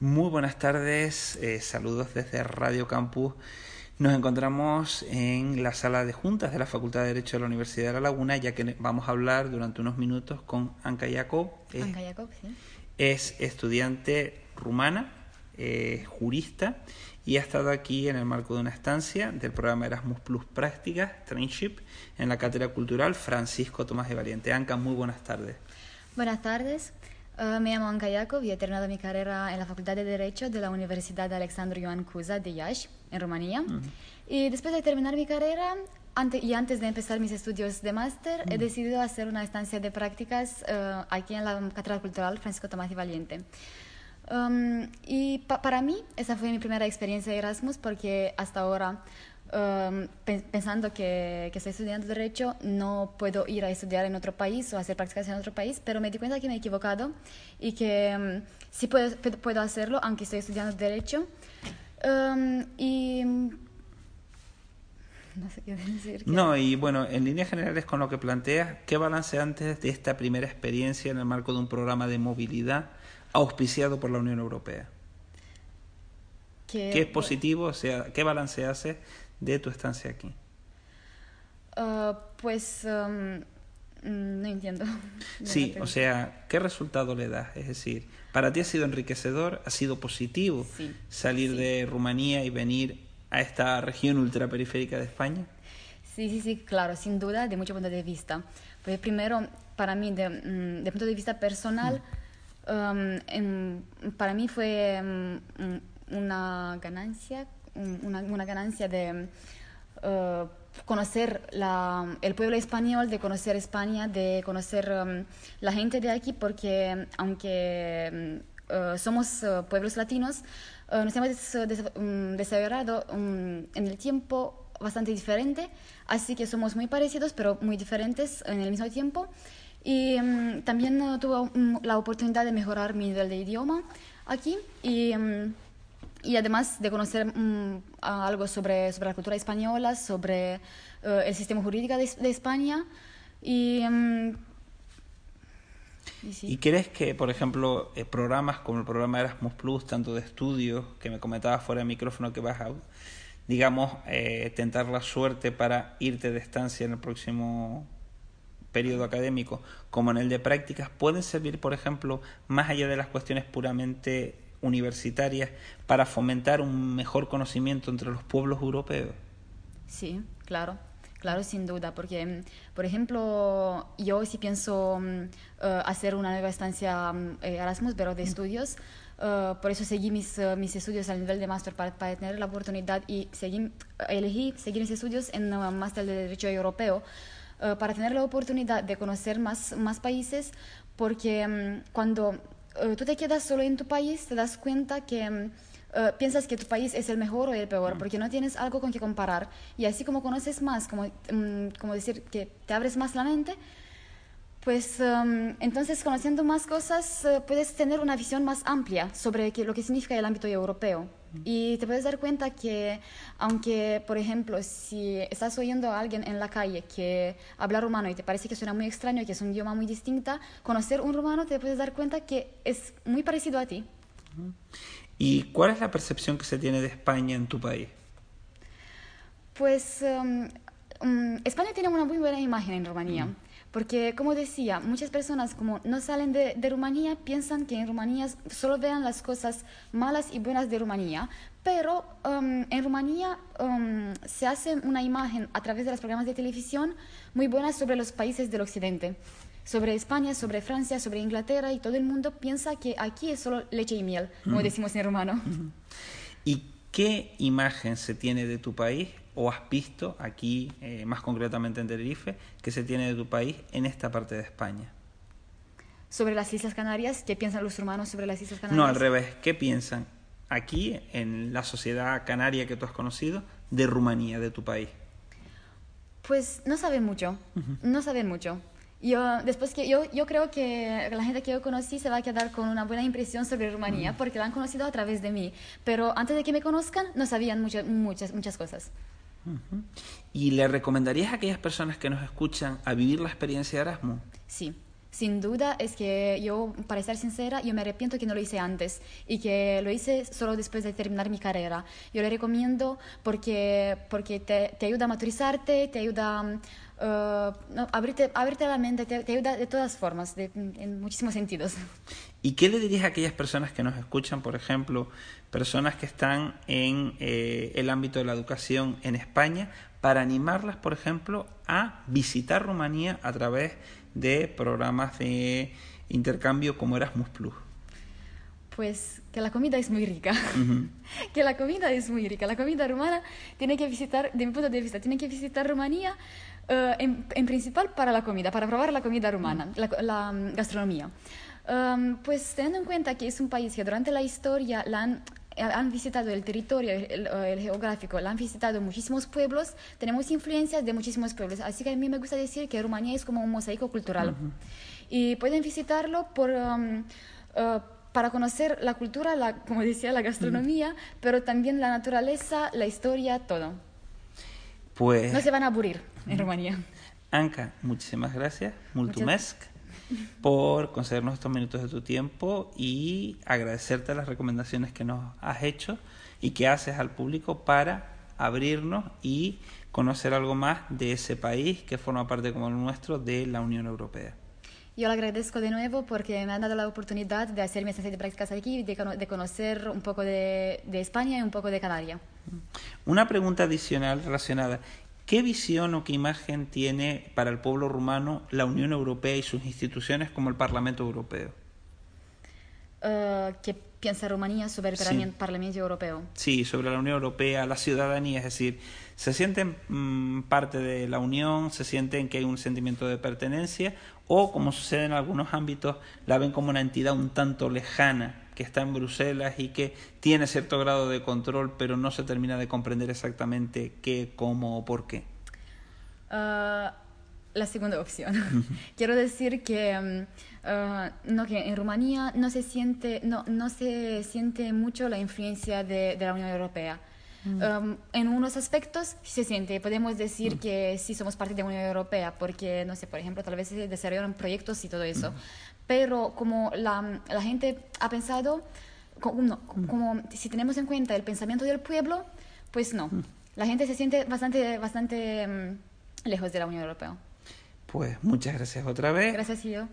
Muy buenas tardes, eh, saludos desde Radio Campus. Nos encontramos en la sala de juntas de la Facultad de Derecho de la Universidad de La Laguna, ya que vamos a hablar durante unos minutos con Anka Jacob. Anka Jacob, sí. Es estudiante rumana, eh, jurista, y ha estado aquí en el marco de una estancia del programa Erasmus Plus Prácticas, Trainship, en la Cátedra Cultural Francisco Tomás de Valiente. Anka, muy buenas tardes. Buenas tardes. Uh, me llamo Anka Yakov y he terminado mi carrera en la Facultad de Derecho de la Universidad de Alexandru Ioan Cuza de Iași, en Rumanía. Uh -huh. Y después de terminar mi carrera ante, y antes de empezar mis estudios de máster, uh -huh. he decidido hacer una estancia de prácticas uh, aquí en la Catedral Cultural Francisco Tomás y Valiente. Um, y pa para mí esa fue mi primera experiencia de Erasmus porque hasta ahora Um, pensando que, que, estoy estudiando Derecho, no puedo ir a estudiar en otro país o hacer prácticas en otro país, pero me di cuenta que me he equivocado y que um, sí puedo, puedo hacerlo, aunque estoy estudiando Derecho. Um, y. No sé qué decir. No, y bueno, en líneas generales con lo que planteas, ¿qué balance antes de esta primera experiencia en el marco de un programa de movilidad auspiciado por la Unión Europea? ¿Qué, ¿Qué es positivo? O sea, ¿qué balance hace de tu estancia aquí? Uh, pues um, no entiendo. Sí, o sea, ¿qué resultado le das? Es decir, ¿para ti ha sido enriquecedor? ¿Ha sido positivo sí, salir sí. de Rumanía y venir a esta región ultraperiférica de España? Sí, sí, sí, claro, sin duda, de mucho punto de vista. Pues primero, para mí, de, de punto de vista personal, mm. um, en, para mí fue um, una ganancia una, una ganancia de uh, conocer la, el pueblo español, de conocer España, de conocer um, la gente de aquí, porque aunque uh, somos uh, pueblos latinos, nos hemos um, desarrollado um, en el tiempo bastante diferente, así que somos muy parecidos, pero muy diferentes en el mismo tiempo. Y también tuve la oportunidad de mejorar mi nivel de idioma aquí y y además de conocer um, algo sobre, sobre la cultura española, sobre uh, el sistema jurídico de, de España. Y, sí. ¿Y, crees que, por ejemplo, eh, programas como el programa Erasmus Plus, tanto de estudios, que me comentabas fuera de micrófono que vas a, digamos, eh, tentar la suerte para irte de estancia en el próximo periodo académico, como en el de prácticas, pueden servir, por ejemplo, más allá de las cuestiones puramente universitarias para fomentar un mejor conocimiento entre los pueblos europeos? Sí, claro, claro, sin duda, porque, por ejemplo, yo sí pienso um, uh, hacer una nueva estancia um, Erasmus, pero de estudios. Uh, por eso seguí mis, uh, mis estudios al nivel de máster para, para, tener la oportunidad y seguí, elegí seguir mis estudios en un máster de Derecho Europeo para tener la oportunidad de conocer más, más países, porque um, cuando uh, tú te quedas solo en tu país, te das cuenta que uh, piensas que tu país es el mejor o el peor, porque no tienes algo con que comparar. Y así como conoces más, como, um, como decir que te abres más la mente, pues um, entonces conociendo más cosas uh, puedes tener una visión más amplia sobre que, lo que significa el ámbito europeo. Y te puedes dar cuenta que, aunque, por ejemplo, si estás oyendo a alguien en la calle que habla rumano y te parece que suena muy extraño, que es un idioma muy distinta, conocer un rumano te puedes dar cuenta que es muy parecido a ti. ¿Y cuál es la percepción que se tiene de España en tu país? Pues um, um, España tiene una muy buena imagen en Rumanía. Mm. Porque, como decía, muchas personas como no salen de, de, Rumanía piensan que en Rumanía solo vean las cosas malas y buenas de Rumanía, pero um, en Rumanía um, se hace una imagen a través de los programas de televisión muy buena sobre los países del occidente, sobre España, sobre Francia, sobre Inglaterra y todo el mundo piensa que aquí es solo leche y miel, como decimos en rumano. ¿Y qué imagen se tiene de tu país o has visto aquí, eh, más concretamente en Tenerife, que se tiene de tu país en esta parte de España? Sobre las Islas Canarias, ¿qué piensan los humanos sobre las Islas Canarias? No, al revés, ¿qué piensan aquí, en la sociedad canaria que tú has conocido, de Rumanía, de tu país? Pues no saben mucho, no saben mucho. Yo, después que yo, yo creo que la gente que yo conocí se va a quedar con una buena impresión sobre Rumanía porque la han conocido a través de mí. Pero antes de que me conozcan no sabían muchas, muchas, muchas cosas. ¿Y le recomendarías a aquellas personas que nos escuchan a vivir la experiencia de Erasmus? Sí, sin duda es que yo, para ser sincera, yo me arrepiento que no lo hice antes y que lo hice solo después de terminar mi carrera. Yo le recomiendo porque, porque te, te ayuda a maturizarte, te ayuda a uh, abrirte, abrirte, la mente, te, te, ayuda de todas formas, en muchísimos sentidos. ¿Y qué le dirías a aquellas personas que nos escuchan, por ejemplo, personas que están en eh, el ámbito de la educación en España, para animarlas, por ejemplo, a visitar Rumanía a través de programas de intercambio como Erasmus Plus? Pues que la comida es muy rica, que la comida es muy rica. La comida rumana tiene que visitar, de mi punto de vista, tiene que visitar Rumanía uh, en, en, principal para la comida, para probar la comida rumana, la, la um, gastronomía. Um, pues teniendo en cuenta que es un país que durante la historia la han han visitado el territorio, el, geográfico, la han visitado muchísimos pueblos, tenemos influencias de muchísimos pueblos. Así que a mí me gusta decir que Rumanía es como un mosaico cultural. Y pueden visitarlo por, um, uh, para conocer la cultura, la, como decía, la gastronomía, pero también la naturaleza, la historia, todo. Pues... No se van a aburrir en Rumanía. Anka, muchísimas gracias. Multumesc por concedernos estos minutos de tu tiempo y agradecerte las recomendaciones que nos has hecho y que haces al público para abrirnos y conocer algo más de ese país que forma parte como el nuestro de la Unión Europea. Yo le agradezco de nuevo porque me han dado la oportunidad de hacer mi estancia de prácticas aquí y de, de conocer un poco de, de, España y un poco de Canarias. Una pregunta adicional relacionada. ¿Qué visión o qué imagen tiene para el pueblo rumano la Unión Europea y sus instituciones como el Parlamento Europeo? Uh, ¿Qué piensa Rumanía sobre el sí. Parlamento Europeo? Sí, sobre la Unión Europea, la ciudadanía, es decir, ¿se sienten mmm, parte de la Unión? ¿Se sienten que hay un sentimiento de pertenencia? ¿O, como sucede en algunos ámbitos, la ven como una entidad un tanto lejana que está en Bruselas y que tiene cierto grado de control, pero no se termina de comprender exactamente qué, cómo o por qué? Uh, la segunda opción. Quiero decir que, um, uh, no, que en Rumanía no se, siente, no, no se siente mucho la influencia de, de la Unión Europea. Mm. Um, en unos aspectos se siente, podemos decir mm. que sí somos parte de la Unión Europea, porque, no sé, por ejemplo, tal vez se desarrollaron proyectos y todo eso. Mm pero como la, la gente ha pensado, como, como, si tenemos en cuenta el pensamiento del pueblo, pues no. La gente se siente bastante, bastante um, lejos de la Unión Europea. Pues muchas gracias otra vez. Gracias, yo.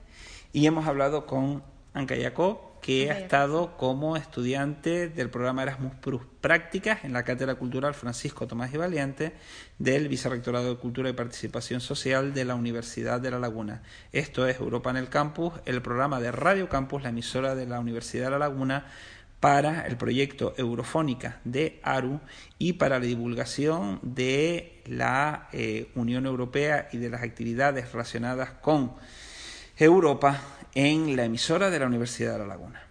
Y hemos hablado con Anka Jacob, que ha estado como estudiante del programa Erasmus Plus Prácticas en la Cátedra Cultural Francisco Tomás y Valiente del Vicerrectorado de Cultura y Participación Social de la Universidad de La Laguna. Esto es Europa en el Campus, el programa de Radio Campus, la emisora de la Universidad de La Laguna para el proyecto Eurofónica de ARU y para la divulgación de la eh, Unión Europea y de las actividades relacionadas con Europa en la emisora de la Universidad de La Laguna.